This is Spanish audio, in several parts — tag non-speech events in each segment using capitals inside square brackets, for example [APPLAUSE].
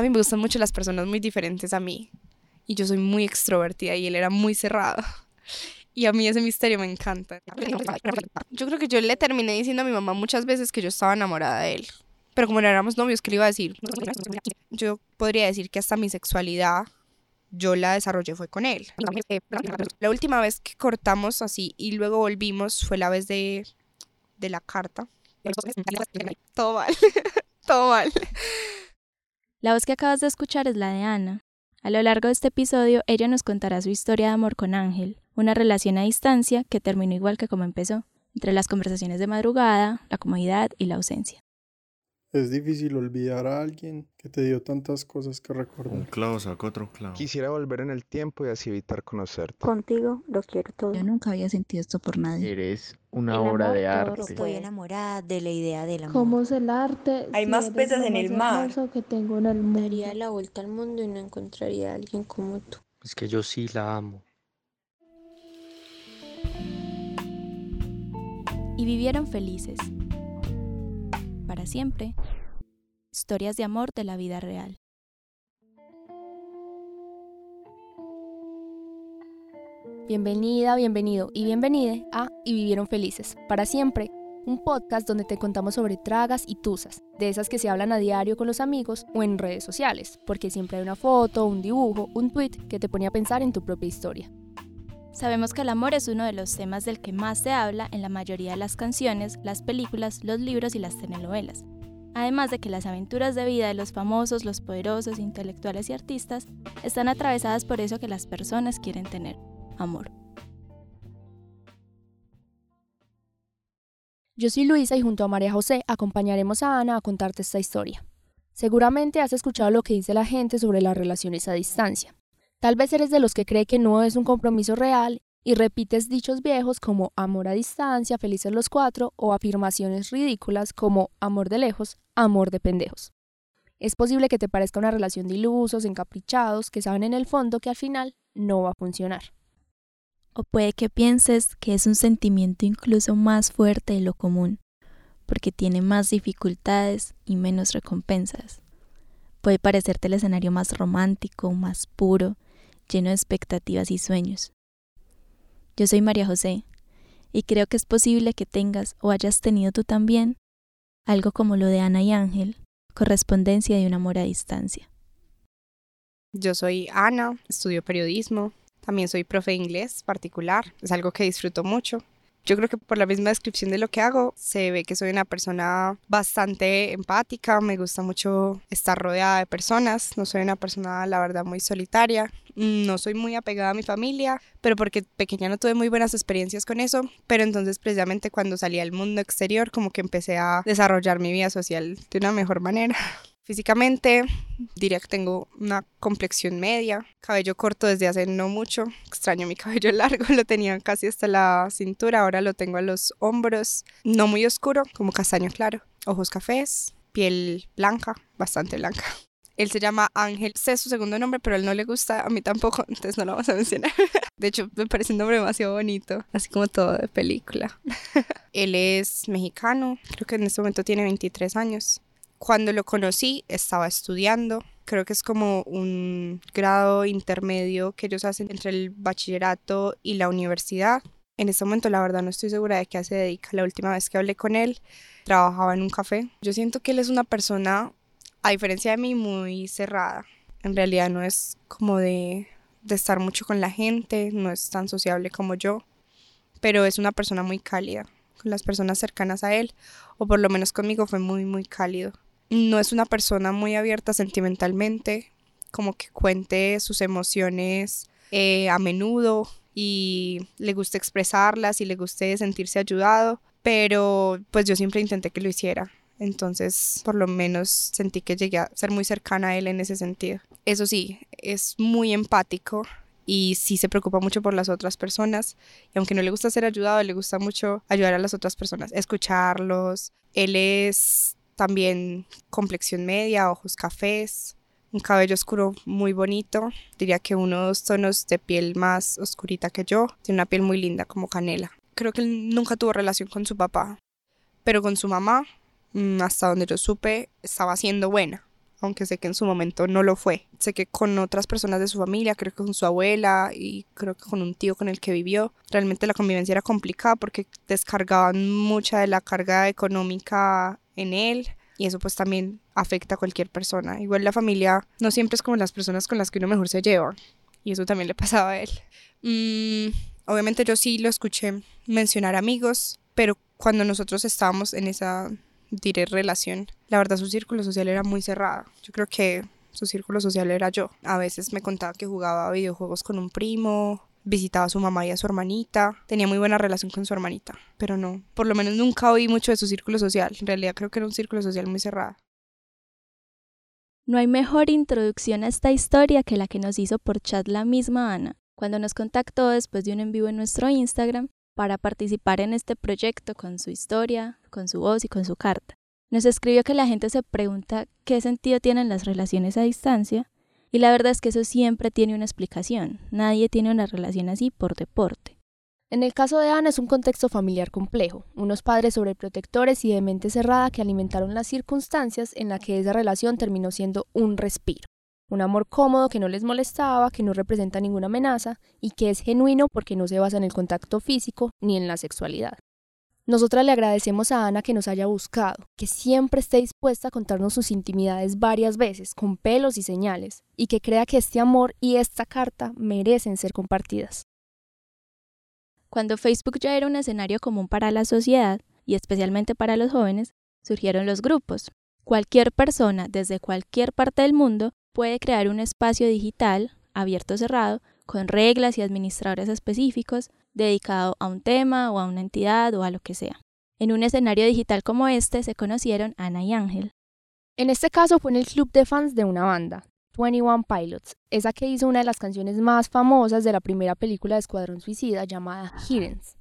A mí me gustan mucho las personas muy diferentes a mí. Y yo soy muy extrovertida y él era muy cerrado. [LAUGHS] Y a mí ese misterio me encanta. Yo creo que yo le terminé diciendo a mi mamá muchas veces que yo estaba enamorada de él. Pero como no éramos novios, ¿qué le iba a decir? Yo podría decir que hasta mi sexualidad yo la desarrollé fue con él. La última vez que cortamos así y luego volvimos fue la vez de, de la carta. Todo mal, [LAUGHS] todo mal. La voz que acabas de escuchar es la de Ana. A lo largo de este episodio, ella nos contará su historia de amor con Ángel, una relación a distancia que terminó igual que como empezó, entre las conversaciones de madrugada, la comodidad y la ausencia. Es difícil olvidar a alguien que te dio tantas cosas que recordar. Un clavo saca otro clavo. Quisiera volver en el tiempo y así evitar conocerte. Contigo lo quiero todo. Yo nunca había sentido esto por nadie. Eres una obra de arte. Estoy enamorada de la idea del amor. ¿Cómo es el arte? Hay más peces en el mar. Que tengo en el mundo. Daría la vuelta al mundo y no encontraría a alguien como tú. Es que yo sí la amo. Y vivieron felices. Para siempre. Historias de amor de la vida real. Bienvenida, bienvenido y bienvenide a Y Vivieron Felices, para siempre, un podcast donde te contamos sobre tragas y tusas, de esas que se hablan a diario con los amigos o en redes sociales, porque siempre hay una foto, un dibujo, un tweet que te pone a pensar en tu propia historia. Sabemos que el amor es uno de los temas del que más se habla en la mayoría de las canciones, las películas, los libros y las telenovelas. Además de que las aventuras de vida de los famosos, los poderosos, intelectuales y artistas están atravesadas por eso que las personas quieren tener, amor. Yo soy Luisa y junto a María José acompañaremos a Ana a contarte esta historia. Seguramente has escuchado lo que dice la gente sobre las relaciones a distancia. Tal vez eres de los que cree que no es un compromiso real y repites dichos viejos como amor a distancia, felices los cuatro o afirmaciones ridículas como amor de lejos, amor de pendejos. Es posible que te parezca una relación de ilusos, encaprichados, que saben en el fondo que al final no va a funcionar. O puede que pienses que es un sentimiento incluso más fuerte de lo común, porque tiene más dificultades y menos recompensas. Puede parecerte el escenario más romántico, más puro, lleno de expectativas y sueños. Yo soy María José y creo que es posible que tengas o hayas tenido tú también algo como lo de Ana y Ángel, correspondencia de un amor a distancia. Yo soy Ana, estudio periodismo, también soy profe de inglés particular, es algo que disfruto mucho. Yo creo que por la misma descripción de lo que hago, se ve que soy una persona bastante empática, me gusta mucho estar rodeada de personas, no soy una persona, la verdad, muy solitaria, no soy muy apegada a mi familia, pero porque pequeña no tuve muy buenas experiencias con eso, pero entonces precisamente cuando salí al mundo exterior como que empecé a desarrollar mi vida social de una mejor manera. Físicamente, diría que tengo una complexión media, cabello corto desde hace no mucho, extraño mi [LAUGHS] cabello largo, lo tenía casi hasta la cintura, ahora lo tengo a los hombros, no muy oscuro, como castaño claro, ojos cafés, piel blanca, bastante blanca. Él se llama Ángel, sé su segundo nombre, pero a él no le gusta, a mí tampoco, [LAUGHS] entonces no lo vamos a mencionar. [LAUGHS] De hecho, me parece un nombre demasiado bonito, así como todo de película. Él es mexicano, creo que en este momento tiene 23 años. Cuando lo conocí estaba estudiando, creo que es como un grado intermedio que ellos hacen entre el bachillerato y la universidad. En este momento la verdad no estoy segura de qué se dedica. La última vez que hablé con él trabajaba en un café. Yo siento que él es una persona, a diferencia de mí, muy cerrada. En realidad no es como de, de estar mucho con la gente, no es tan sociable como yo, pero es una persona muy cálida con las personas cercanas a él, o por lo menos conmigo fue muy, muy cálido no es una persona muy abierta sentimentalmente, como que cuente sus emociones eh, a menudo y le gusta expresarlas y le guste sentirse ayudado, pero pues yo siempre intenté que lo hiciera. Entonces, por lo menos sentí que llegué a ser muy cercana a él en ese sentido. Eso sí, es muy empático y sí se preocupa mucho por las otras personas. Y aunque no le gusta ser ayudado, le gusta mucho ayudar a las otras personas, escucharlos. Él es también complexión media, ojos cafés, un cabello oscuro muy bonito, diría que unos tonos de piel más oscurita que yo, tiene una piel muy linda como canela. Creo que él nunca tuvo relación con su papá, pero con su mamá, mm, hasta donde yo supe, estaba siendo buena. Aunque sé que en su momento no lo fue. Sé que con otras personas de su familia, creo que con su abuela y creo que con un tío con el que vivió, realmente la convivencia era complicada porque descargaban mucha de la carga económica en él y eso pues también afecta a cualquier persona. Igual la familia no siempre es como las personas con las que uno mejor se lleva y eso también le pasaba a él. Mm, obviamente yo sí lo escuché mencionar amigos, pero cuando nosotros estábamos en esa diré relación, la verdad su círculo social era muy cerrado. Yo creo que su círculo social era yo. A veces me contaba que jugaba videojuegos con un primo, visitaba a su mamá y a su hermanita, tenía muy buena relación con su hermanita, pero no, por lo menos nunca oí mucho de su círculo social. En realidad creo que era un círculo social muy cerrado. No hay mejor introducción a esta historia que la que nos hizo por chat la misma Ana, cuando nos contactó después de un en vivo en nuestro Instagram para participar en este proyecto con su historia, con su voz y con su carta. Nos escribió que la gente se pregunta qué sentido tienen las relaciones a distancia y la verdad es que eso siempre tiene una explicación. Nadie tiene una relación así por deporte. En el caso de Ana es un contexto familiar complejo, unos padres sobreprotectores y de mente cerrada que alimentaron las circunstancias en las que esa relación terminó siendo un respiro. Un amor cómodo que no les molestaba, que no representa ninguna amenaza y que es genuino porque no se basa en el contacto físico ni en la sexualidad. Nosotras le agradecemos a Ana que nos haya buscado, que siempre esté dispuesta a contarnos sus intimidades varias veces, con pelos y señales, y que crea que este amor y esta carta merecen ser compartidas. Cuando Facebook ya era un escenario común para la sociedad, y especialmente para los jóvenes, surgieron los grupos. Cualquier persona desde cualquier parte del mundo puede crear un espacio digital, abierto o cerrado, con reglas y administradores específicos, dedicado a un tema o a una entidad o a lo que sea. En un escenario digital como este se conocieron Ana y Ángel. En este caso fue en el club de fans de una banda, 21 Pilots, esa que hizo una de las canciones más famosas de la primera película de Escuadrón Suicida llamada Heathens.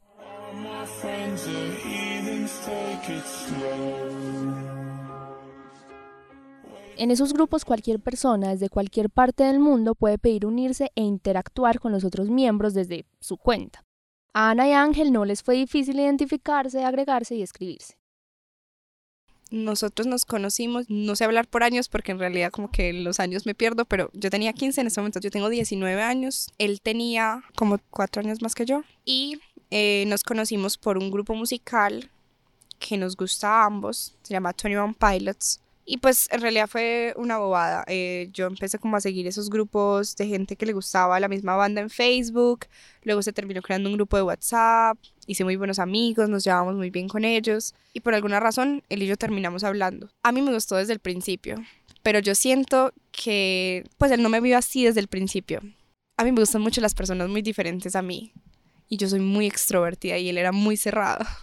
En esos grupos cualquier persona desde cualquier parte del mundo puede pedir unirse e interactuar con los otros miembros desde su cuenta. A Ana y Ángel no les fue difícil identificarse, agregarse y escribirse. Nosotros nos conocimos, no sé hablar por años porque en realidad como que los años me pierdo, pero yo tenía 15 en ese momento, yo tengo 19 años, él tenía como 4 años más que yo y eh, nos conocimos por un grupo musical que nos gusta a ambos, se llama 21 Pilots y pues en realidad fue una bobada. Eh, yo empecé como a seguir esos grupos de gente que le gustaba la misma banda en Facebook. Luego se terminó creando un grupo de WhatsApp. Hice muy buenos amigos, nos llevábamos muy bien con ellos. Y por alguna razón él y yo terminamos hablando. A mí me gustó desde el principio. Pero yo siento que pues él no me vio así desde el principio. A mí me gustan mucho las personas muy diferentes a mí. Y yo soy muy extrovertida y él era muy cerrado. [LAUGHS]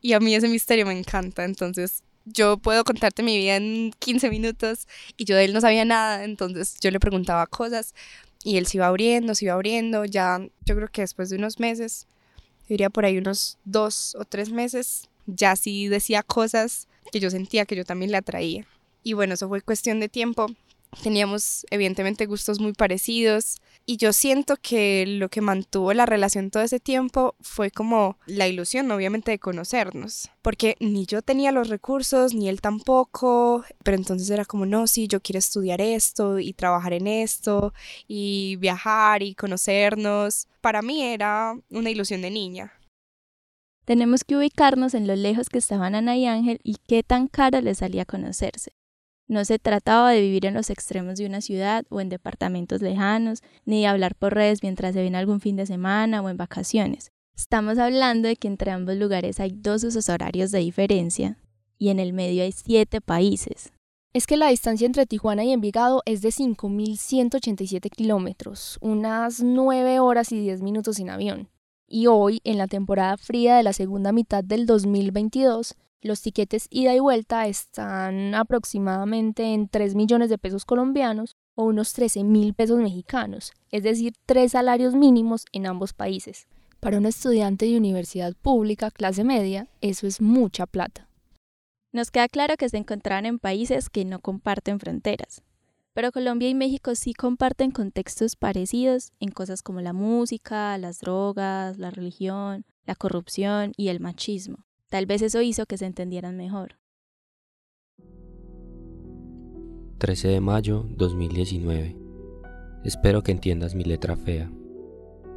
Y a mí ese misterio me encanta. Entonces yo puedo contarte mi vida en 15 minutos y yo de él no sabía nada, entonces yo le preguntaba cosas y él se iba abriendo, se iba abriendo, ya yo creo que después de unos meses, diría por ahí unos dos o tres meses, ya sí decía cosas que yo sentía que yo también le atraía. Y bueno, eso fue cuestión de tiempo. Teníamos evidentemente gustos muy parecidos y yo siento que lo que mantuvo la relación todo ese tiempo fue como la ilusión, obviamente, de conocernos. Porque ni yo tenía los recursos, ni él tampoco. Pero entonces era como, no, sí, yo quiero estudiar esto y trabajar en esto y viajar y conocernos. Para mí era una ilusión de niña. Tenemos que ubicarnos en lo lejos que estaban Ana y Ángel y qué tan caro les salía conocerse. No se trataba de vivir en los extremos de una ciudad o en departamentos lejanos, ni de hablar por redes mientras se ven algún fin de semana o en vacaciones. Estamos hablando de que entre ambos lugares hay dos usos horarios de diferencia y en el medio hay siete países. Es que la distancia entre Tijuana y Envigado es de 5.187 kilómetros, unas 9 horas y 10 minutos en avión. Y hoy, en la temporada fría de la segunda mitad del 2022, los tiquetes ida y vuelta están aproximadamente en 3 millones de pesos colombianos o unos 13 mil pesos mexicanos, es decir, tres salarios mínimos en ambos países. Para un estudiante de universidad pública clase media, eso es mucha plata. Nos queda claro que se encontraban en países que no comparten fronteras, pero Colombia y México sí comparten contextos parecidos en cosas como la música, las drogas, la religión, la corrupción y el machismo. Tal vez eso hizo que se entendieran mejor. 13 de mayo 2019. Espero que entiendas mi letra fea.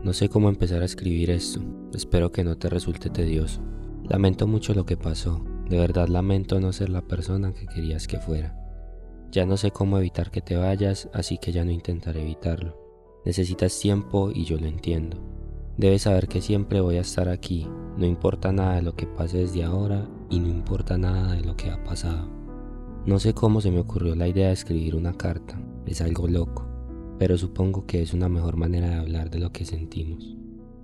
No sé cómo empezar a escribir esto. Espero que no te resulte tedioso. Lamento mucho lo que pasó. De verdad lamento no ser la persona que querías que fuera. Ya no sé cómo evitar que te vayas, así que ya no intentaré evitarlo. Necesitas tiempo y yo lo entiendo. Debes saber que siempre voy a estar aquí, no importa nada de lo que pase desde ahora y no importa nada de lo que ha pasado. No sé cómo se me ocurrió la idea de escribir una carta, es algo loco, pero supongo que es una mejor manera de hablar de lo que sentimos.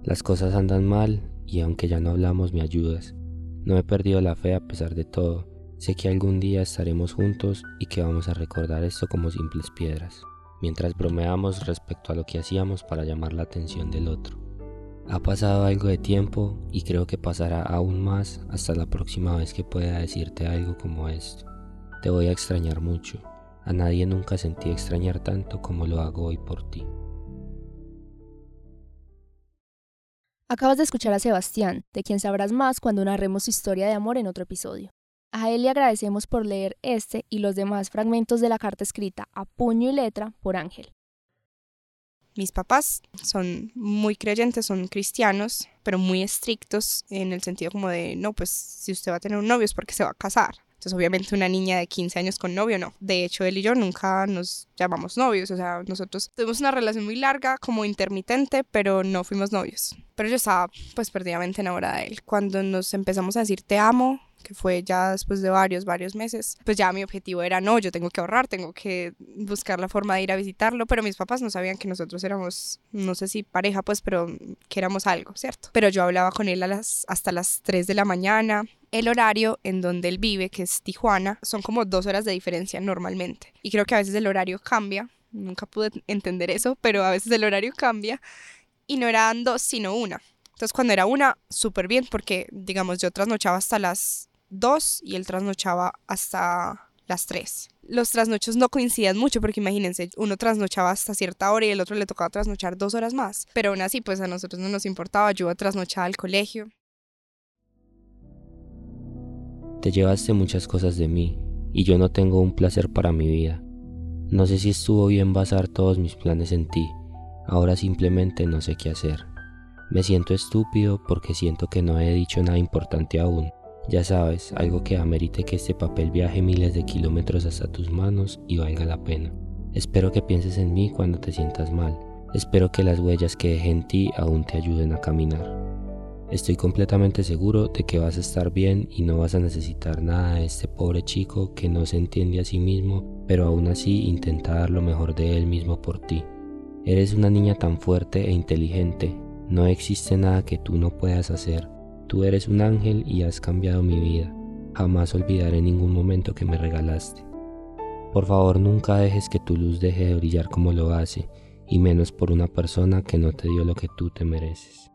Las cosas andan mal y aunque ya no hablamos me ayudas. No he perdido la fe a pesar de todo. Sé que algún día estaremos juntos y que vamos a recordar esto como simples piedras, mientras bromeamos respecto a lo que hacíamos para llamar la atención del otro. Ha pasado algo de tiempo y creo que pasará aún más hasta la próxima vez que pueda decirte algo como esto. Te voy a extrañar mucho. A nadie nunca sentí extrañar tanto como lo hago hoy por ti. Acabas de escuchar a Sebastián, de quien sabrás más cuando narremos su historia de amor en otro episodio. A él le agradecemos por leer este y los demás fragmentos de la carta escrita a puño y letra por Ángel. Mis papás son muy creyentes, son cristianos, pero muy estrictos en el sentido como de, no, pues si usted va a tener un novio es porque se va a casar. Entonces, obviamente, una niña de 15 años con novio, no. De hecho, él y yo nunca nos llamamos novios. O sea, nosotros tuvimos una relación muy larga, como intermitente, pero no fuimos novios. Pero yo estaba, pues, perdidamente enamorada de él. Cuando nos empezamos a decir te amo, que fue ya después de varios, varios meses, pues ya mi objetivo era, no, yo tengo que ahorrar, tengo que buscar la forma de ir a visitarlo, pero mis papás no sabían que nosotros éramos, no sé si pareja, pues, pero que éramos algo, ¿cierto? Pero yo hablaba con él a las, hasta las 3 de la mañana, el horario en donde él vive, que es Tijuana, son como dos horas de diferencia normalmente. Y creo que a veces el horario cambia, nunca pude entender eso, pero a veces el horario cambia y no eran dos, sino una. Entonces cuando era una, súper bien, porque digamos yo trasnochaba hasta las 2 y él trasnochaba hasta las 3. Los trasnochos no coincidían mucho porque imagínense, uno trasnochaba hasta cierta hora y el otro le tocaba trasnochar dos horas más. Pero aún así, pues a nosotros no nos importaba, yo iba trasnochar al colegio. Te llevaste muchas cosas de mí y yo no tengo un placer para mi vida. No sé si estuvo bien basar todos mis planes en ti. Ahora simplemente no sé qué hacer. Me siento estúpido porque siento que no he dicho nada importante aún. Ya sabes, algo que amerite que este papel viaje miles de kilómetros hasta tus manos y valga la pena. Espero que pienses en mí cuando te sientas mal. Espero que las huellas que dejé en ti aún te ayuden a caminar. Estoy completamente seguro de que vas a estar bien y no vas a necesitar nada de este pobre chico que no se entiende a sí mismo, pero aún así intenta dar lo mejor de él mismo por ti. Eres una niña tan fuerte e inteligente, no existe nada que tú no puedas hacer Tú eres un ángel y has cambiado mi vida. Jamás olvidaré ningún momento que me regalaste. Por favor, nunca dejes que tu luz deje de brillar como lo hace, y menos por una persona que no te dio lo que tú te mereces.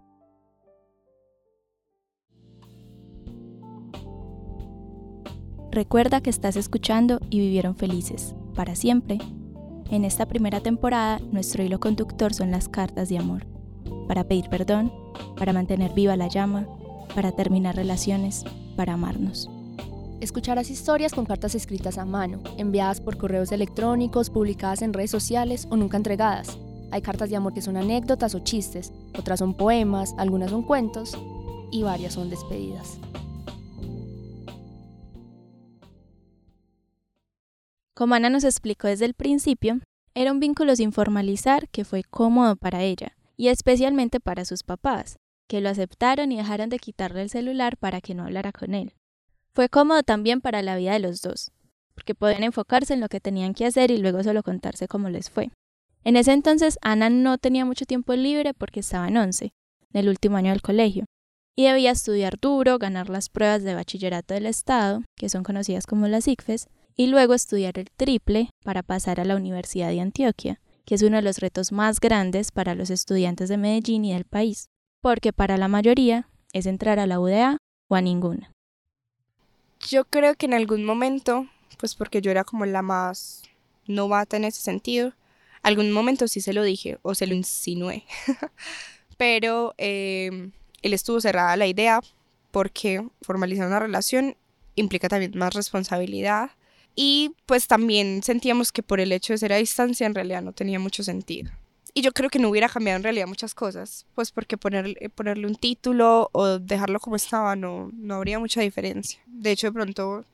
Recuerda que estás escuchando y vivieron felices, para siempre. En esta primera temporada, nuestro hilo conductor son las cartas de amor, para pedir perdón, para mantener viva la llama, para terminar relaciones, para amarnos. Escucharás historias con cartas escritas a mano, enviadas por correos electrónicos, publicadas en redes sociales o nunca entregadas. Hay cartas de amor que son anécdotas o chistes, otras son poemas, algunas son cuentos y varias son despedidas. Como Ana nos explicó desde el principio, era un vínculo sin formalizar que fue cómodo para ella y especialmente para sus papás, que lo aceptaron y dejaron de quitarle el celular para que no hablara con él. Fue cómodo también para la vida de los dos, porque podían enfocarse en lo que tenían que hacer y luego solo contarse cómo les fue. En ese entonces Ana no tenía mucho tiempo libre porque estaba en once, en el último año del colegio, y debía estudiar duro, ganar las pruebas de bachillerato del Estado, que son conocidas como las ICFES, y luego estudiar el triple para pasar a la Universidad de Antioquia, que es uno de los retos más grandes para los estudiantes de Medellín y del país porque para la mayoría es entrar a la UDA o a ninguna. Yo creo que en algún momento, pues porque yo era como la más novata en ese sentido, algún momento sí se lo dije o se lo insinué, [LAUGHS] pero em, él estuvo cerrada la idea porque formalizar una relación implica también más responsabilidad Y pues también sentíamos que por el hecho de ser a distancia en realidad no tenía mucho sentido. Y yo creo que no hubiera cambiado en realidad muchas cosas, pues porque ponerle, ponerle un título o dejarlo como estaba no, no habría mucha diferencia. De hecho, de pronto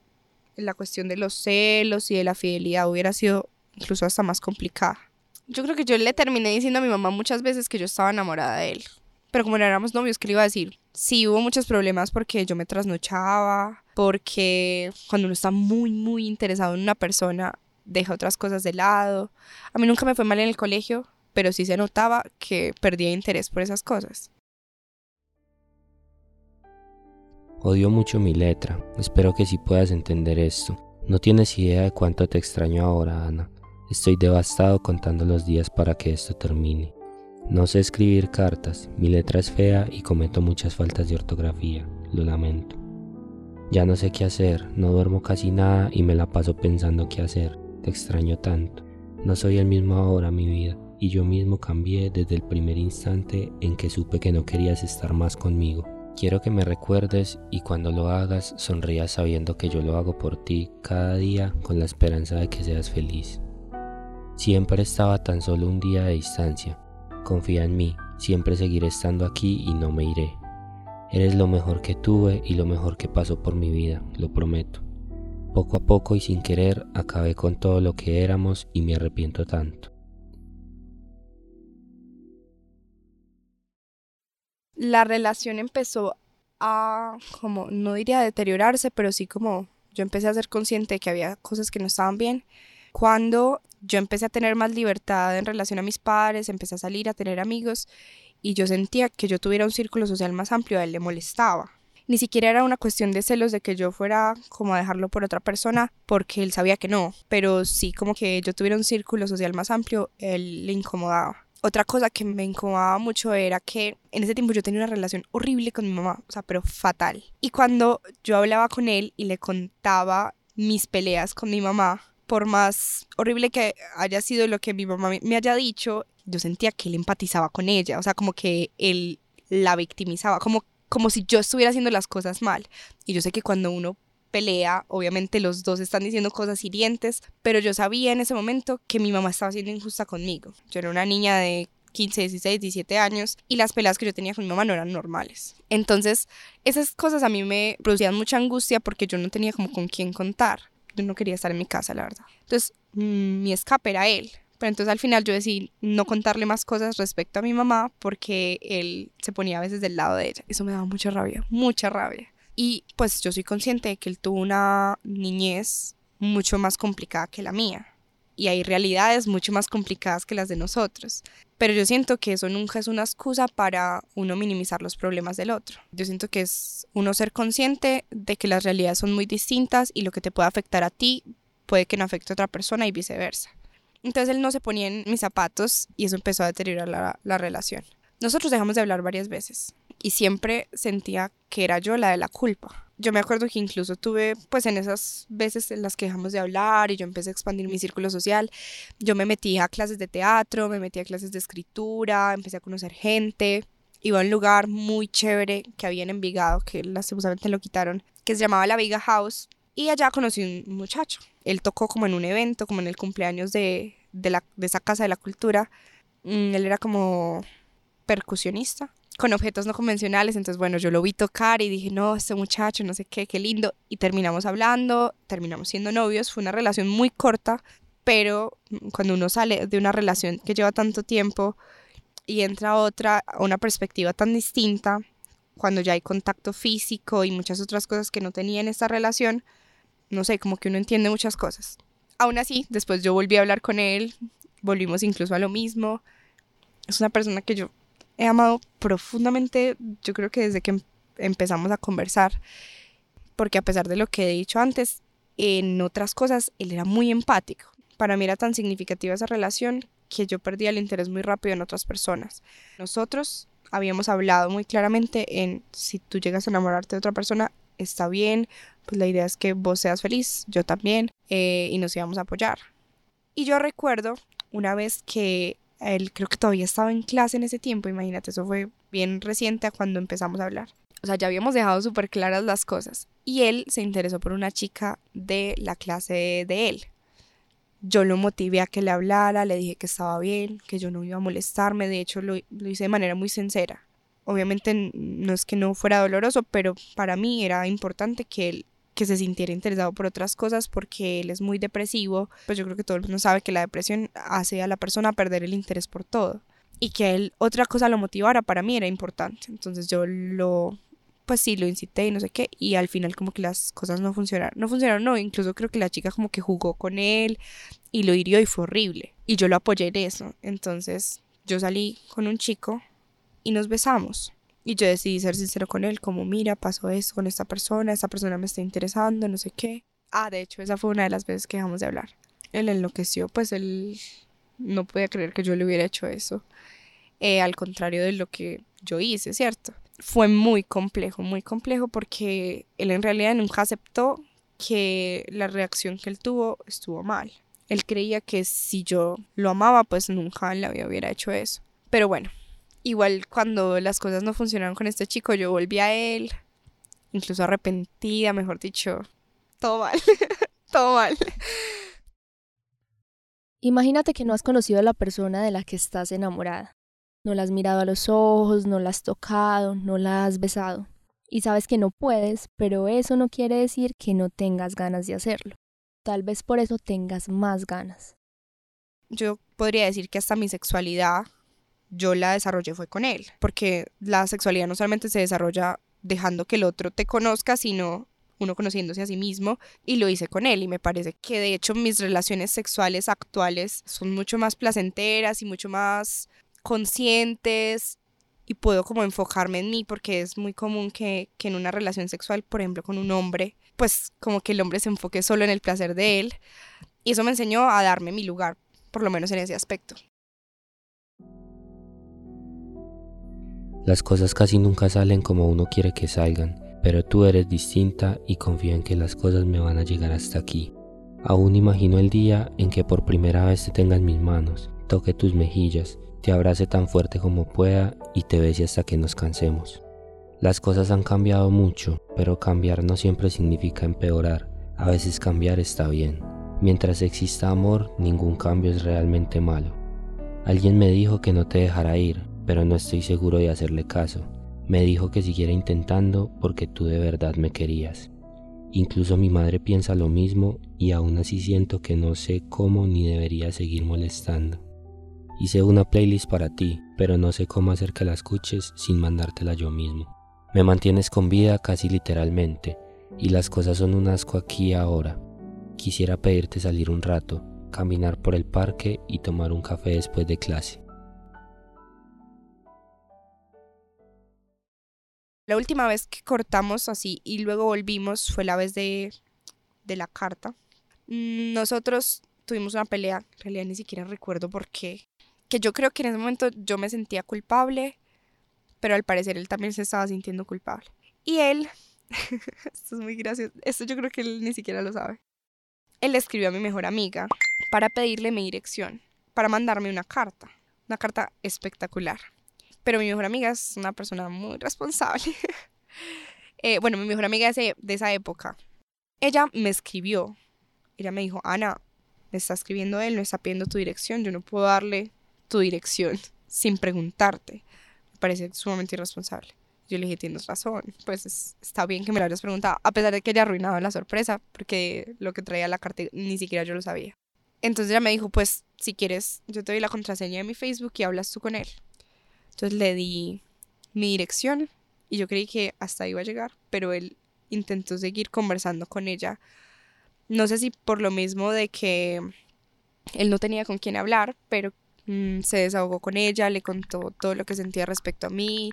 la cuestión de los celos y de la fidelidad hubiera sido incluso hasta más complicada. Yo creo que yo le terminé diciendo a mi mamá muchas veces que yo estaba enamorada de él. Pero como no éramos novios, ¿qué le iba a decir? Sí, hubo muchos problemas porque yo me trasnochaba, porque cuando uno está muy, muy interesado en una persona, deja otras cosas de lado. A mí nunca me fue mal en el colegio, pero sí se notaba que perdía interés por esas cosas. Odio mucho mi letra, espero que sí puedas entender esto. No tienes idea de cuánto te extraño ahora, Ana. Estoy devastado contando los días para que esto termine. No sé escribir cartas, mi letra es fea y cometo muchas faltas de ortografía, lo lamento. Ya no sé qué hacer, no duermo casi nada y me la paso pensando qué hacer, te extraño tanto. No soy el mismo ahora, mi vida, y yo mismo cambié desde el primer instante en que supe que no querías estar más conmigo. Quiero que me recuerdes y cuando lo hagas sonrías sabiendo que yo lo hago por ti cada día con la esperanza de que seas feliz. Siempre estaba tan solo un día de distancia, Confía en mí, siempre seguiré estando aquí y no me iré. Eres lo mejor que tuve y lo mejor que pasó por mi vida, lo prometo. Poco a poco y sin querer acabé con todo lo que éramos y me arrepiento tanto. La relación empezó a, como, no diría deteriorarse, pero sí como yo empecé a ser consciente de que había cosas que no estaban bien cuando yo empecé a tener más libertad en relación a mis padres, empecé a salir, a tener amigos y yo sentía que yo tuviera un círculo social más amplio, a él le molestaba. Ni siquiera era una cuestión de celos de que yo fuera como a dejarlo por otra persona, porque él sabía que no, pero sí como que yo tuviera un círculo social más amplio, él le incomodaba. Otra cosa que me incomodaba mucho era que en ese tiempo yo tenía una relación horrible con mi mamá, o sea, pero fatal. Y cuando yo hablaba con él y le contaba mis peleas con mi mamá, por más horrible que haya sido lo que mi mamá me haya dicho, yo sentía que él empatizaba con ella, o sea, como que él la victimizaba, como, como si yo estuviera haciendo las cosas mal. Y yo sé que cuando uno pelea, obviamente los dos están diciendo cosas hirientes, pero yo sabía en ese momento que mi mamá estaba siendo injusta conmigo. Yo era una niña de 15, 16, 17 años y las peleas que yo tenía con mi mamá no eran normales. Entonces, esas cosas a mí me producían mucha angustia porque yo no tenía como con quién contar yo no quería estar en mi casa, la verdad. Entonces, mm, mi escape era él. Pero entonces al final yo decidí no contarle más cosas respecto a mi mamá porque él se ponía a veces del lado de ella. Eso me daba mucha rabia, mucha rabia. Y pues yo soy consciente de que él tuvo una niñez mucho más complicada que la mía y hay realidades mucho más complicadas que las de nosotros. Pero yo siento que eso nunca es una excusa para uno minimizar los problemas del otro. Yo siento que es uno ser consciente de que las realidades son muy distintas y lo que te puede afectar a ti puede que no afecte a otra persona y viceversa. Entonces él no se ponía en mis zapatos y eso empezó a deteriorar la, la relación. Nosotros dejamos de hablar varias veces y siempre sentía que era yo la de la culpa yo me acuerdo que incluso tuve, pues en esas veces en las que dejamos de hablar y yo empecé a expandir mi círculo social, yo me metí a clases de teatro, me metí a clases de escritura, empecé a conocer gente, iba a un lugar muy chévere que había en Envigado, que lastimosamente lo quitaron, que se llamaba La Viga House, y allá conocí un muchacho. Él tocó como en un evento, como en el cumpleaños de, de, la, de esa casa de la cultura. Mm, él era como percusionista con objetos no convencionales. Entonces, bueno, yo lo vi tocar y dije, no, este muchacho, no sé qué, qué lindo. Y terminamos hablando, terminamos siendo novios. Fue una relación muy corta, pero cuando uno sale de una relación que lleva tanto tiempo y entra a otra, a una perspectiva tan distinta, cuando ya hay contacto físico y muchas otras cosas que no tenía en esta relación, no sé, como que uno entiende muchas cosas. Aún así, después yo volví a hablar con él, volvimos incluso a lo mismo. Es una persona que yo he amado profundamente, yo creo que desde que em-, empezamos a conversar, porque a pesar de lo que he dicho antes, en otras cosas él era muy empático. Para mí era tan significativa esa relación que yo perdía el interés muy rápido en otras personas. Nosotros habíamos hablado muy claramente en si tú llegas a enamorarte de otra persona, está bien, pues la idea es que vos seas feliz, yo también, eh, y nos íbamos a apoyar. Y yo recuerdo una vez que él creo que todavía estaba en clase en ese tiempo, imagínate, eso fue bien reciente a cuando empezamos a hablar. O sea, ya habíamos dejado súper claras las cosas. Y él se interesó por una chica de la clase de él. Yo lo motivé a que le hablara, le dije que estaba bien, que yo no iba a molestarme, de hecho lo, lo hice de manera muy sincera. Obviamente no es que no fuera doloroso, pero para mí era importante que él que se sintiera interesado por otras cosas porque él es muy depresivo, pues yo creo que todo el mundo sabe que la depresión hace a la persona perder el interés por todo y que él otra cosa lo motivara para mí era importante. Entonces yo lo pues sí, lo incité y no sé qué, y al final como que las cosas no funcionaron. No funcionaron, no, incluso creo que la chica como que jugó con él y lo hirió y fue horrible. Y yo lo apoyé en eso. Entonces yo salí con un chico y nos besamos. Y yo decidí ser sincero con él, como mira, pasó esto con esta persona, esta persona me está interesando, no sé qué. Ah, de hecho, esa fue una de las veces que dejamos de hablar. Él enloqueció, pues él no podía creer que yo le hubiera hecho eso. Eh, al contrario de lo que yo hice, ¿cierto? fue muy complejo, muy complejo porque él en realidad nunca aceptó que la reacción que él tuvo estuvo mal. Él creía que si yo lo amaba, pues nunca vida hubiera hecho eso. Pero bueno, igual cuando las cosas no funcionaron con este chico, yo volví a él, incluso arrepentida, mejor dicho, todo mal, [LAUGHS] todo mal. Imagínate que no has conocido a la persona de la que estás enamorada. No la has mirado a los ojos, no la has tocado, no la has besado. Y sabes que no puedes, pero eso no quiere decir que no tengas ganas de hacerlo. Tal vez por eso tengas más ganas. Yo podría decir que hasta mi sexualidad yo la desarrollé fue con él, porque la sexualidad no solamente se desarrolla dejando que el otro te conozca, sino uno conociéndose a sí mismo y lo hice con él y me parece que de hecho mis relaciones sexuales actuales son mucho más placenteras y mucho más conscientes y puedo como enfocarme en mí porque es muy común que, que, en una relación sexual, por ejemplo, con un hombre, pues como que el hombre se enfoque solo en el placer de él. Y eso me enseñó a darme mi lugar, por lo menos en ese aspecto. Las cosas casi nunca salen como uno quiere que salgan, pero tú eres distinta y confío en que las cosas me van a llegar hasta aquí. Aún imagino el día en que por primera vez te tenga en mis manos, toque tus mejillas, te abrace tan fuerte como pueda y te bese hasta que nos cansemos. Las cosas han cambiado mucho, pero cambiar no siempre significa empeorar, a veces cambiar está bien. Mientras exista amor, ningún cambio es realmente malo. Alguien me dijo que no te dejara ir, pero no estoy seguro de hacerle caso. Me dijo que siguiera intentando porque tú de verdad me querías. Incluso mi madre piensa lo mismo y aún así siento que no sé cómo ni debería seguir molestando. Hice una playlist para ti, pero no sé cómo hacer que la escuches sin mandártela yo mismo. Me mantienes con vida casi literalmente, y las cosas son un asco aquí y ahora. Quisiera pedirte salir un rato, caminar por el parque y tomar un café después de clase. La última vez que cortamos así y luego volvimos fue la vez de, de la carta. Mm, nosotros tuvimos una pelea, en realidad ni siquiera recuerdo por qué, que yo creo que en ese momento yo me sentía culpable, pero al parecer él también se estaba sintiendo culpable. Y él, [LAUGHS] esto es muy gracioso, esto yo creo que él ni siquiera lo sabe. Él escribió a mi mejor amiga para pedirle mi dirección, para mandarme una carta, una carta espectacular. Pero mi mejor amiga es una persona muy responsable. [LAUGHS] Eh, bueno, mi mejor amiga de, de esa época, ella me escribió, ella me dijo, Ana, me está escribiendo él, me está pidiendo tu dirección, yo no puedo darle tu dirección [LAUGHS] sin preguntarte. Me parece sumamente irresponsable. Yo le dije, tienes razón, pues está bien que me lo hayas preguntado, a pesar de que haya arruinado la sorpresa, porque lo que traía la carta ni siquiera yo lo sabía. Entonces ella me dijo, pues si quieres, yo te doy la contraseña de mi Facebook y hablas tú con él. Entonces le di mi dirección y yo creí que hasta iba a llegar, pero él intentó seguir conversando con ella. No sé si por lo mismo de que él no tenía con quién hablar, pero Mm, se desahogó con ella, le contó todo lo que sentía respecto a mí,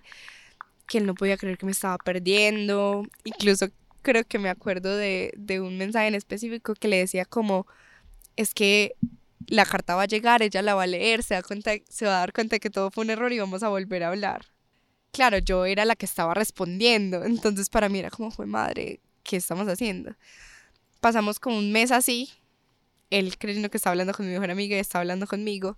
que él no podía creer que me estaba perdiendo. Incluso creo que me acuerdo de, de un mensaje en específico que le decía como, es que la carta va a llegar, ella la va a leer, se, da cuenta, se va a dar cuenta que todo fue un error y vamos a volver a hablar. Claro, yo era la que estaba respondiendo, entonces para mí era como fue madre, ¿qué estamos haciendo? Pasamos como un mes así, él creyendo que estaba hablando con mi mejor amiga y estaba hablando conmigo,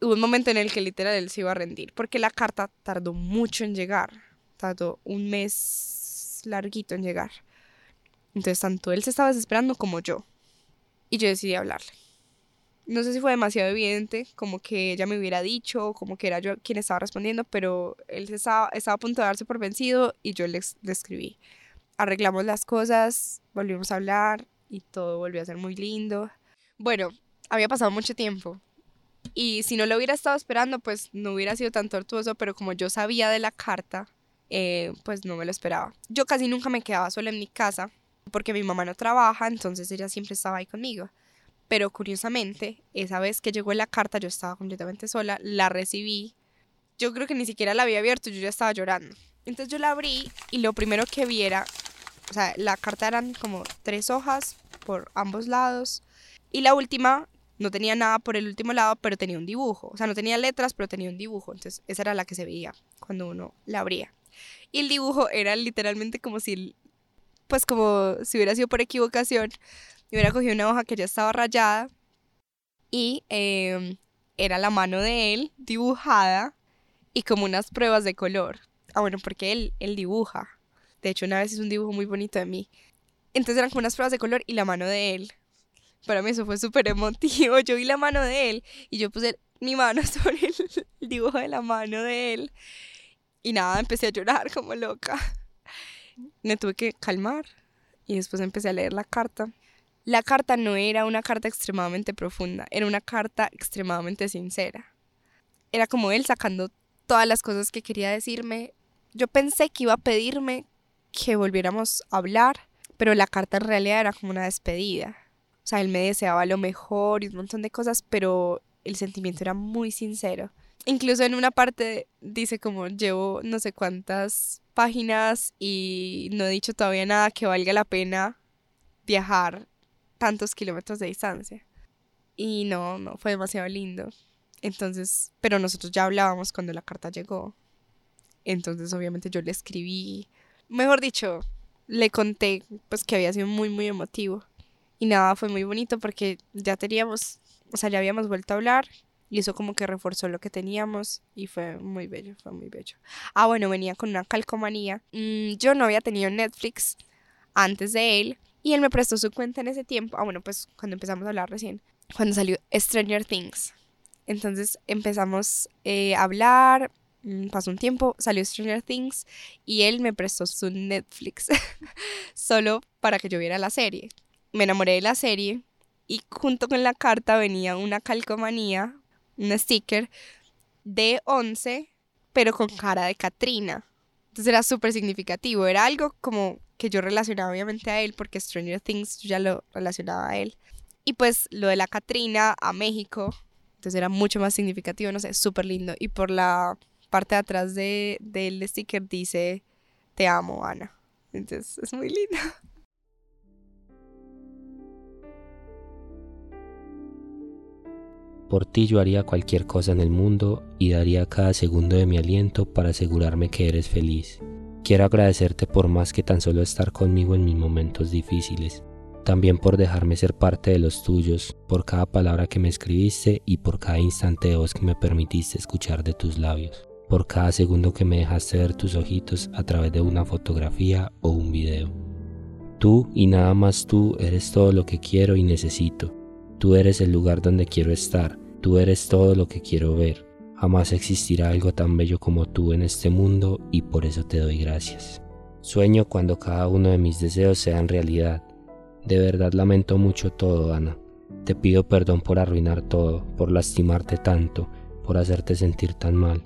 hubo un momento en el que literal él se iba a rendir, porque la carta tardó mucho en llegar. tardó un mes larguito en llegar. Entonces tanto él se estaba desesperando como yo. Y yo decidí hablarle. No sé si fue demasiado evidente, como que ella me hubiera dicho, como que era yo quien estaba respondiendo, pero él estaba, estaba a punto de darse por vencido y yo le, le escribí. Arreglamos las cosas, volvimos a hablar y todo volvió a ser muy lindo. Bueno, había pasado mucho tiempo y si no lo hubiera estado esperando, pues no hubiera sido tan tortuoso, pero como yo sabía de la carta, eh, pues no me lo esperaba. Yo casi nunca me quedaba sola en mi casa porque mi mamá no trabaja, entonces ella siempre estaba ahí conmigo. Pero curiosamente, esa vez que llegó la carta, yo estaba completamente sola, la recibí. Yo creo que ni siquiera la había abierto, yo ya estaba llorando. Entonces yo la abrí y lo primero que vi era, o sea, la carta eran como tres hojas por ambos lados. Y la última no tenía nada por el último lado, pero tenía un dibujo. O sea, no tenía letras, pero tenía un dibujo. Entonces, esa era la que se veía cuando uno la abría. Y el dibujo era literalmente como si, pues como si hubiera sido por equivocación. Y hubiera cogido una hoja que ya estaba rayada y em, era la mano de él dibujada y como unas pruebas de color. Ah, bueno, porque él, él dibuja. De hecho, una vez hizo un dibujo muy bonito de mí. Entonces eran como unas pruebas de color y la mano de él. Para mí eso fue súper emotivo. [LAUGHS] Yo vi la mano de él y yo puse mi mano [LAUGHS] sobre el, dibujo de la mano de él. Y nada, empecé a llorar como loca. Me tuve que calmar y después empecé a leer la carta. La carta no era una carta extremadamente profunda, era una carta extremadamente sincera. Era como él sacando todas las cosas que quería decirme. Yo pensé que iba a pedirme que volviéramos a hablar, pero la carta en realidad era como una despedida. O sea, él me deseaba lo mejor y un montón de cosas, pero el sentimiento era muy sincero. Incluso en una parte dice como llevo no sé cuántas páginas y no he dicho todavía nada que valga la pena viajar tantos kilómetros de distancia. Y no, no, fue demasiado lindo. Entonces, pero nosotros ya hablábamos cuando la carta llegó. Entonces, obviamente yo le escribí, mejor dicho, le conté pues que había sido muy muy emotivo y nada, fue muy bonito porque ya teníamos, o sea, ya habíamos vuelto a hablar y eso como que reforzó lo que teníamos y fue muy bello, fue muy bello. Ah, bueno, venía con una calcomanía. Mm, yo no había tenido Netflix antes de él y él me prestó su cuenta en ese tiempo. Ah, bueno, pues cuando empezamos a hablar recién, cuando salió Stranger Things. Entonces empezamos eh, a hablar, mm, pasó un tiempo, salió Stranger Things y él me prestó su Netflix [LAUGHS] solo para que yo viera la serie me enamoré de la serie y junto con la carta venía una calcomanía, un sticker de 11, pero con cara de Katrina. Entonces era súper significativo, era algo como que yo relacionaba obviamente a él porque Stranger Things ya lo relacionaba a él. Y pues lo de la Katrina a México, entonces era mucho más significativo, no sé, súper lindo. Y por la parte de atrás de, del sticker dice, te amo, Ana. Entonces es muy lindo. Por ti yo haría cualquier cosa en el mundo y daría cada segundo de mi aliento para asegurarme que eres feliz. Quiero agradecerte por más que tan solo estar conmigo en mis momentos difíciles, también por dejarme ser parte de los tuyos, por cada palabra que me escribiste y por cada instante de voz que me permitiste escuchar de tus labios, por cada segundo que me dejaste ver tus ojitos a través de una fotografía o un video. Tú y nada más tú eres todo lo que quiero y necesito. Tú eres el lugar donde quiero estar, tú eres todo lo que quiero ver. Jamás existirá algo tan bello como tú en este mundo y por eso te doy gracias. Sueño cuando cada uno de mis deseos sean realidad. De verdad lamento mucho todo, Ana. Te pido perdón por arruinar todo, por lastimarte tanto, por hacerte sentir tan mal.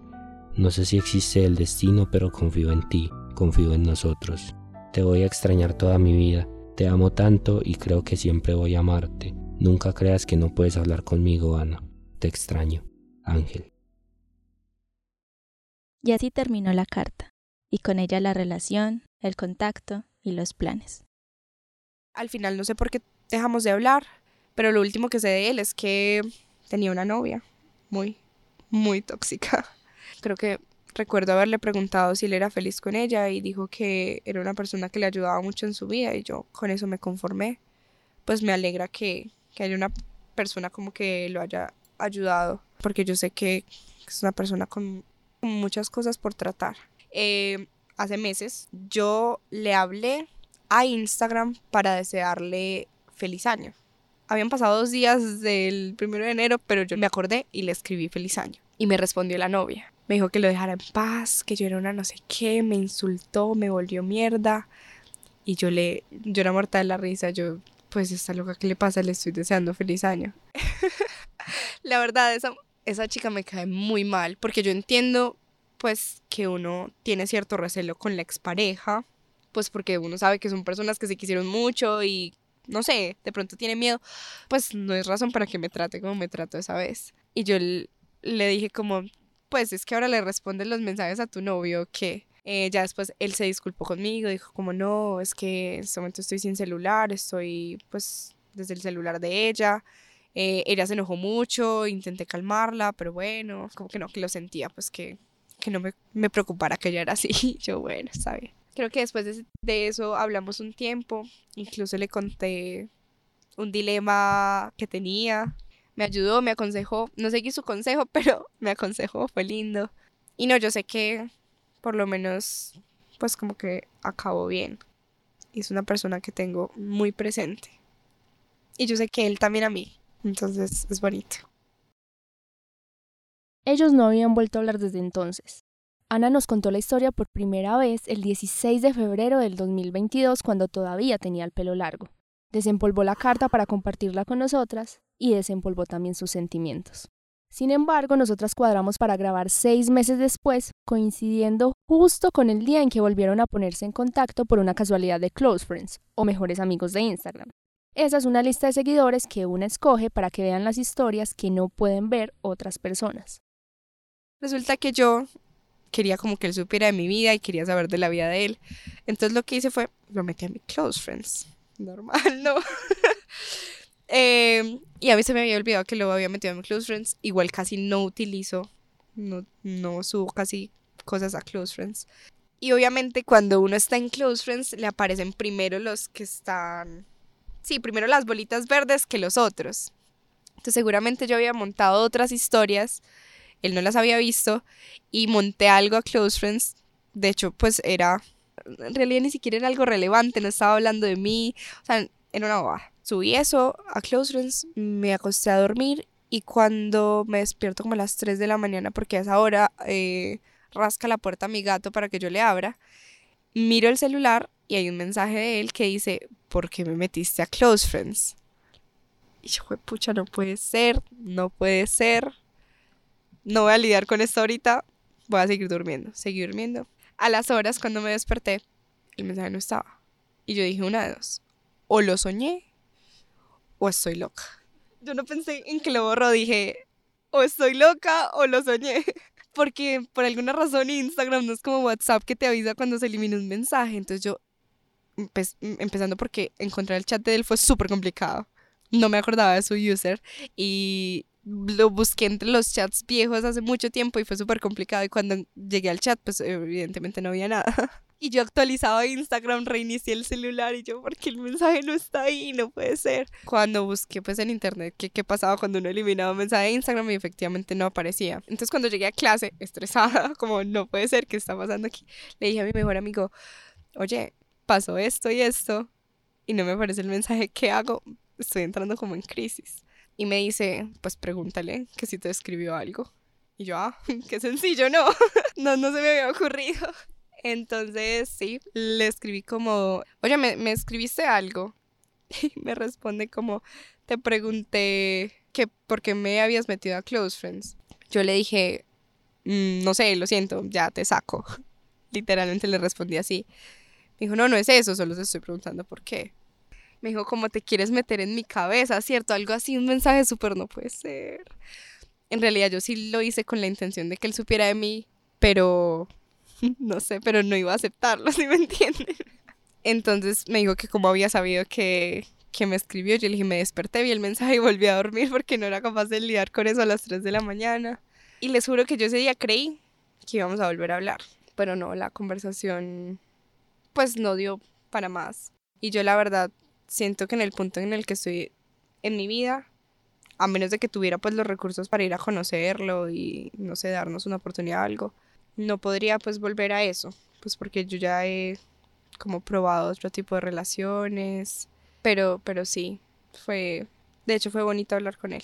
No sé si existe el destino, pero confío en ti, confío en nosotros. Te voy a extrañar toda mi vida. Te amo tanto y creo que siempre voy a amarte. Nunca creas que no puedes hablar conmigo, Ana. Te extraño. Ángel. Y así terminó la carta, y con ella la relación, el contacto y los planes. Al final no sé por qué dejamos de hablar, pero lo último que sé de él es que tenía una novia muy, muy tóxica. Creo que recuerdo haberle preguntado si él era feliz con ella y dijo que era una persona que le ayudaba mucho en su vida y yo con eso me conformé. Pues me alegra que, que haya una persona como que lo haya ayudado, porque yo sé que es una persona con muchas cosas por tratar. Eh, hace meses, yo le hablé a Instagram para desearle feliz año. Habían pasado dos días del primero de enero, pero yo me acordé y le escribí feliz año. Y me respondió la novia. Me dijo que lo dejara en paz, que yo era una no sé qué, me insultó, me volvió mierda. Y yo le, yo era muerta de la risa, yo, pues esta loca, ¿qué le pasa? Le estoy deseando feliz año. [LAUGHS] la verdad, esa, esa chica me cae muy mal, porque yo entiendo, pues, que uno tiene cierto recelo con la expareja, pues porque uno sabe que son personas que se quisieron mucho y no sé, de pronto tiene miedo, pues no es razón para que me trate como me trató esa vez. Y yo le dije como, pues es que ahora le respondes los mensajes a tu novio que eh, ya después él se disculpó conmigo, dijo como no, es que en este momento estoy sin celular, estoy pues desde el celular de ella. Eh, ella se enojó mucho, intenté calmarla, pero bueno, como que no, que lo sentía, pues que, que no me, me preocupara que ella era así. [LAUGHS] Yo, bueno, está bien. Creo que después de, eso hablamos un tiempo, incluso le conté un dilema que tenía, me ayudó, me aconsejó, no seguí su consejo, [LAUGHS] pero me aconsejó, fue lindo. Y no, yo sé que por lo menos, pues como que acabó bien. Es una persona que tengo muy presente. Y yo sé que él también a mí. Entonces es bonito. Ellos no habían vuelto a hablar desde entonces. Ana nos contó la historia por primera vez el 16 de febrero del 2022 cuando todavía tenía el pelo largo. Desempolvó la carta para compartirla con nosotras y desempolvó también sus sentimientos. Sin embargo, nosotras cuadramos para grabar seis meses después, coincidiendo justo con el día en que volvieron a ponerse en contacto por una casualidad de close friends o mejores amigos de Instagram. Esa es una lista de seguidores que una escoge para que vean las historias que no pueden ver otras personas. Resulta que yo quería como que él supiera de mi vida y quería saber de la vida de él. Entonces lo que hice fue, lo metí a mi close friends. Normal, ¿no? [LAUGHS] Em, y a mí se me había olvidado que lo había metido a mi close friends. Igual casi no utilizo, no, no subo casi cosas a close friends. Y obviamente cuando uno está en close friends le aparecen primero los que están... Sí, primero las bolitas verdes que los otros. Entonces seguramente yo había montado otras historias él no las había visto y monté algo a Close Friends. De hecho, pues era, en realidad ni siquiera era algo relevante, no estaba hablando de mí, o sea, era una boba. Subí eso a Close Friends, me acosté a dormir y cuando me despierto como a las 3 de la mañana, porque a esa hora eh, rasca la puerta mi gato para que yo le abra, miro el celular y hay un mensaje de él que dice, ¿por qué me metiste a Close Friends? Y yo, pucha, no puede ser, no puede ser no voy a lidiar con esto ahorita, voy a seguir durmiendo, seguí durmiendo. A las horas cuando me desperté, el mensaje no estaba. Y yo dije una de dos, o lo soñé o estoy loca. Yo no pensé en que lo borro, dije, o estoy loca o lo soñé. Porque por alguna razón Instagram no es como WhatsApp que te avisa cuando se elimina un mensaje. Entonces yo, empezando porque encontrar el chat de él fue súper complicado. No me acordaba de su user y lo busqué entre los chats viejos hace mucho tiempo y fue súper complicado y cuando llegué al chat pues evidentemente no había nada. [LAUGHS] Y yo actualizaba Instagram, reinicié el celular y yo, porque el mensaje no está ahí? No puede ser. Cuando busqué pues en internet qué, qué pasaba cuando uno eliminaba un mensaje de Instagram y efectivamente no aparecía. Entonces cuando llegué a clase, estresada, [LAUGHS] como no puede ser, ¿qué está pasando aquí? Le dije a mi mejor amigo, oye, pasó esto y esto y no me aparece el mensaje, ¿qué hago? Estoy entrando como en crisis. Y me dice, pues pregúntale que si te escribió algo. Y yo, ah, [LAUGHS] qué sencillo, ¿no? [LAUGHS] no, no se me había ocurrido. Entonces, sí, le escribí como, oye, ¿me, me escribiste algo? [LAUGHS] Y me responde como, te pregunté que por qué me habías metido a Close Friends. Yo le dije, mm, no sé, lo siento, ya te saco. [LAUGHS] Literalmente le respondí así. Me dijo, no, no es eso, solo te estoy preguntando por qué. Me dijo, como te quieres meter en mi cabeza, ¿cierto? Algo así, un mensaje súper no puede ser. En realidad yo sí lo hice con la intención de que él supiera de mí, pero [LAUGHS] no sé, pero no iba a aceptarlo, [LAUGHS] ¿sí me entienden? Entonces me dijo que como había sabido que, que me escribió, yo le dije, me desperté, vi el mensaje y volví a dormir porque no era capaz de lidiar con eso a las 3 de la mañana. Y les juro que yo ese día creí que íbamos a volver a hablar, pero no, la conversación pues no dio para más. Y yo la verdad siento que en el punto en el que estoy en mi vida, a menos de que tuviera pues los recursos para ir a conocerlo y no sé, darnos una oportunidad o algo, no podría pues volver a eso, pues porque yo ya he como probado otro tipo de relaciones, pero, pero sí, fue, de hecho fue bonito hablar con él.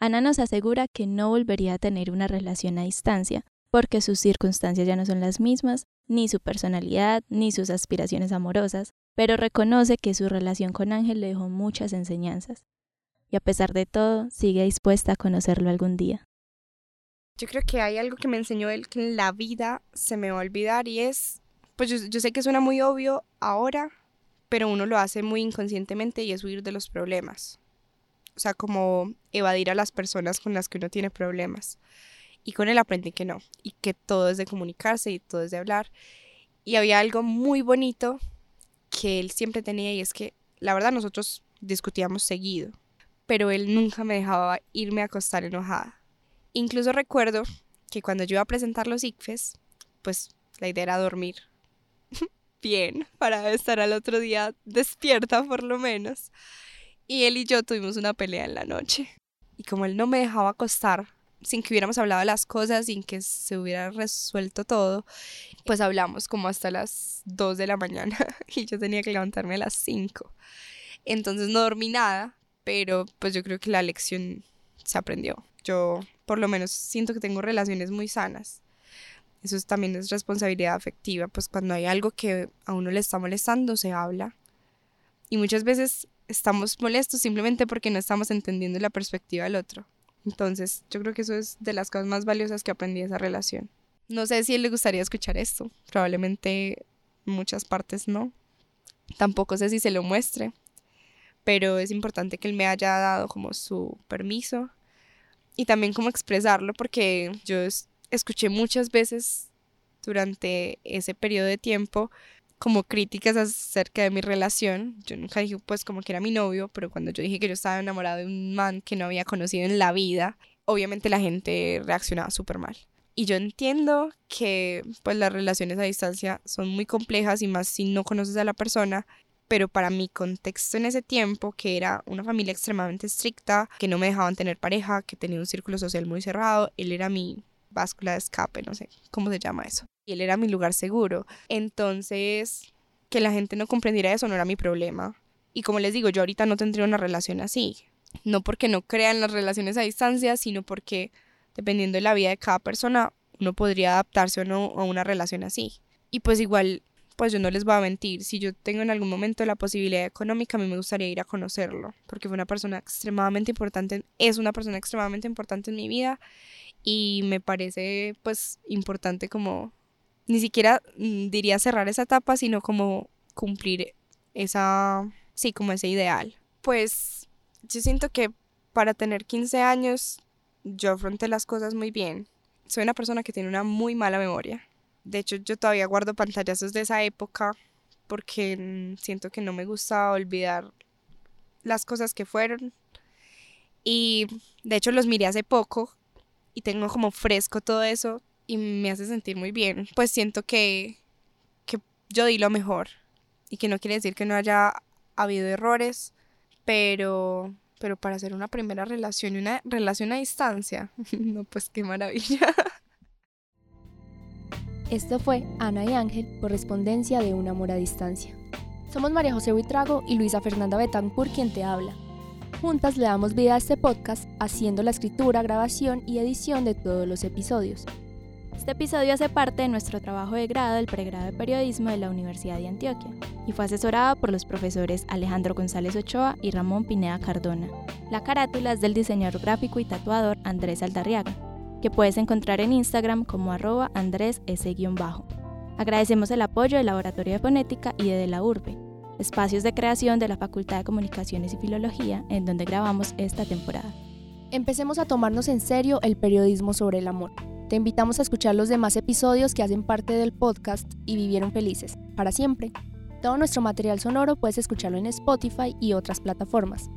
Ana nos asegura que no volvería a tener una relación a distancia, porque sus circunstancias ya no son las mismas, ni su personalidad, ni sus aspiraciones amorosas, pero reconoce que su relación con Ángel le dejó muchas enseñanzas, y a pesar de todo, sigue dispuesta a conocerlo algún día. Yo creo que hay algo que me enseñó él que en la vida se me va a olvidar y es, pues yo, sé que suena muy obvio ahora, pero uno lo hace muy inconscientemente y es huir de los problemas. O sea, como evadir a las personas con las que uno tiene problemas. Y con él aprendí que no, y que todo es de comunicarse y todo es de hablar. Y había algo muy bonito que él siempre tenía y es que la verdad nosotros discutíamos seguido, pero él nunca me dejaba irme a acostar enojada. Incluso recuerdo que cuando yo iba a presentar los ICFES, pues la idea era dormir [LAUGHS] bien para estar al otro día despierta por lo menos. Y él y yo tuvimos una pelea en la noche. Y como él no me dejaba acostar sin que hubiéramos hablado las cosas, sin que se hubiera resuelto todo, pues hablamos como hasta las 2 de la mañana [LAUGHS] y yo tenía que levantarme a las 5. Entonces no dormí nada, pero pues yo creo que la lección se aprendió. Yo por lo menos siento que tengo relaciones muy sanas. Eso también es responsabilidad afectiva, pues cuando hay algo que a uno le está molestando, se habla. Y muchas veces estamos molestos simplemente porque no estamos entendiendo la perspectiva del otro. Entonces, yo creo que eso es de las cosas más valiosas que aprendí de esa relación. No sé si él le gustaría escuchar esto. Probablemente en muchas partes no. Tampoco sé si se lo muestre. Pero es importante que él me haya dado como su permiso. Y también como expresarlo porque yo escuché muchas veces durante ese periodo de tiempo como críticas acerca de mi relación. Yo nunca dije pues como que era mi novio, pero cuando yo dije que yo estaba enamorada de un man que no había conocido en la vida, obviamente la gente reaccionaba súper mal. Y yo entiendo que pues las relaciones a distancia son muy complejas y más si no conoces a la persona, pero para mi contexto en ese tiempo, que era una familia extremadamente estricta, que no me dejaban tener pareja, que tenía un círculo social muy cerrado, él era mi báscula de escape, no sé cómo se llama eso. Y él era mi lugar seguro. Entonces, que la gente no comprendiera eso no era mi problema. Y como les digo, yo ahorita no tendría una relación así. No porque no crean las relaciones a distancia, sino porque dependiendo de la vida de cada persona, uno podría adaptarse o no a una relación así. Y pues igual, pues yo no les voy a mentir, si yo tengo en algún momento la posibilidad económica, a mí me gustaría ir a conocerlo, porque fue una persona extremadamente importante, es una persona extremadamente importante en mi vida y me parece pues importante como ni siquiera mm, diría cerrar esa etapa, sino como cumplir esa, sí, como ese ideal. Pues yo siento que para tener 15 años yo afronté las cosas muy bien. Soy una persona que tiene una muy mala memoria. De hecho, yo todavía guardo pantallazos de esa época porque mm, siento que no me gusta olvidar las cosas que fueron. Y de hecho los miré hace poco y tengo como fresco todo eso y me hace sentir muy bien. Pues siento que, que yo di lo mejor y que no quiere decir que no haya habido errores, pero, pero para hacer una primera relación y una relación a distancia, [LAUGHS] no, pues qué maravilla. Esto fue Ana y Ángel, correspondencia de un amor a distancia. Somos María José Buitrago y Luisa Fernanda Betancourt quien te habla. Juntas le damos vida a este podcast haciendo la escritura, grabación y edición de todos los episodios. Este episodio hace parte de nuestro trabajo de grado del pregrado de periodismo de la Universidad de Antioquia y fue asesorado por los profesores Alejandro González Ochoa y Ramón Pineda Cardona. La carátula es del diseñador gráfico y tatuador Andrés Aldarriaga, que puedes encontrar en Instagram como arroba Andrés S-bajo. Agradecemos el apoyo del Laboratorio de Fonética y de, la Urbe, espacios de creación de la Facultad de Comunicaciones y Filología en donde grabamos esta temporada. Empecemos a tomarnos en serio el periodismo sobre el amor. Te invitamos a escuchar los demás episodios que hacen parte del podcast y vivieron felices, para siempre. Todo nuestro material sonoro puedes escucharlo en Spotify y otras plataformas.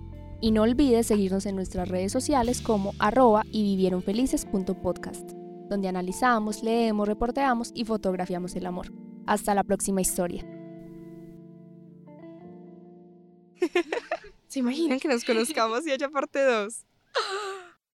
Y no olvides seguirnos en nuestras redes sociales como arroba y vivieronfelices.podcast, donde analizamos, leemos, reporteamos y fotografiamos el amor. Hasta la próxima historia. [LAUGHS] ¿Se imaginan que nos conozcamos y haya parte 2?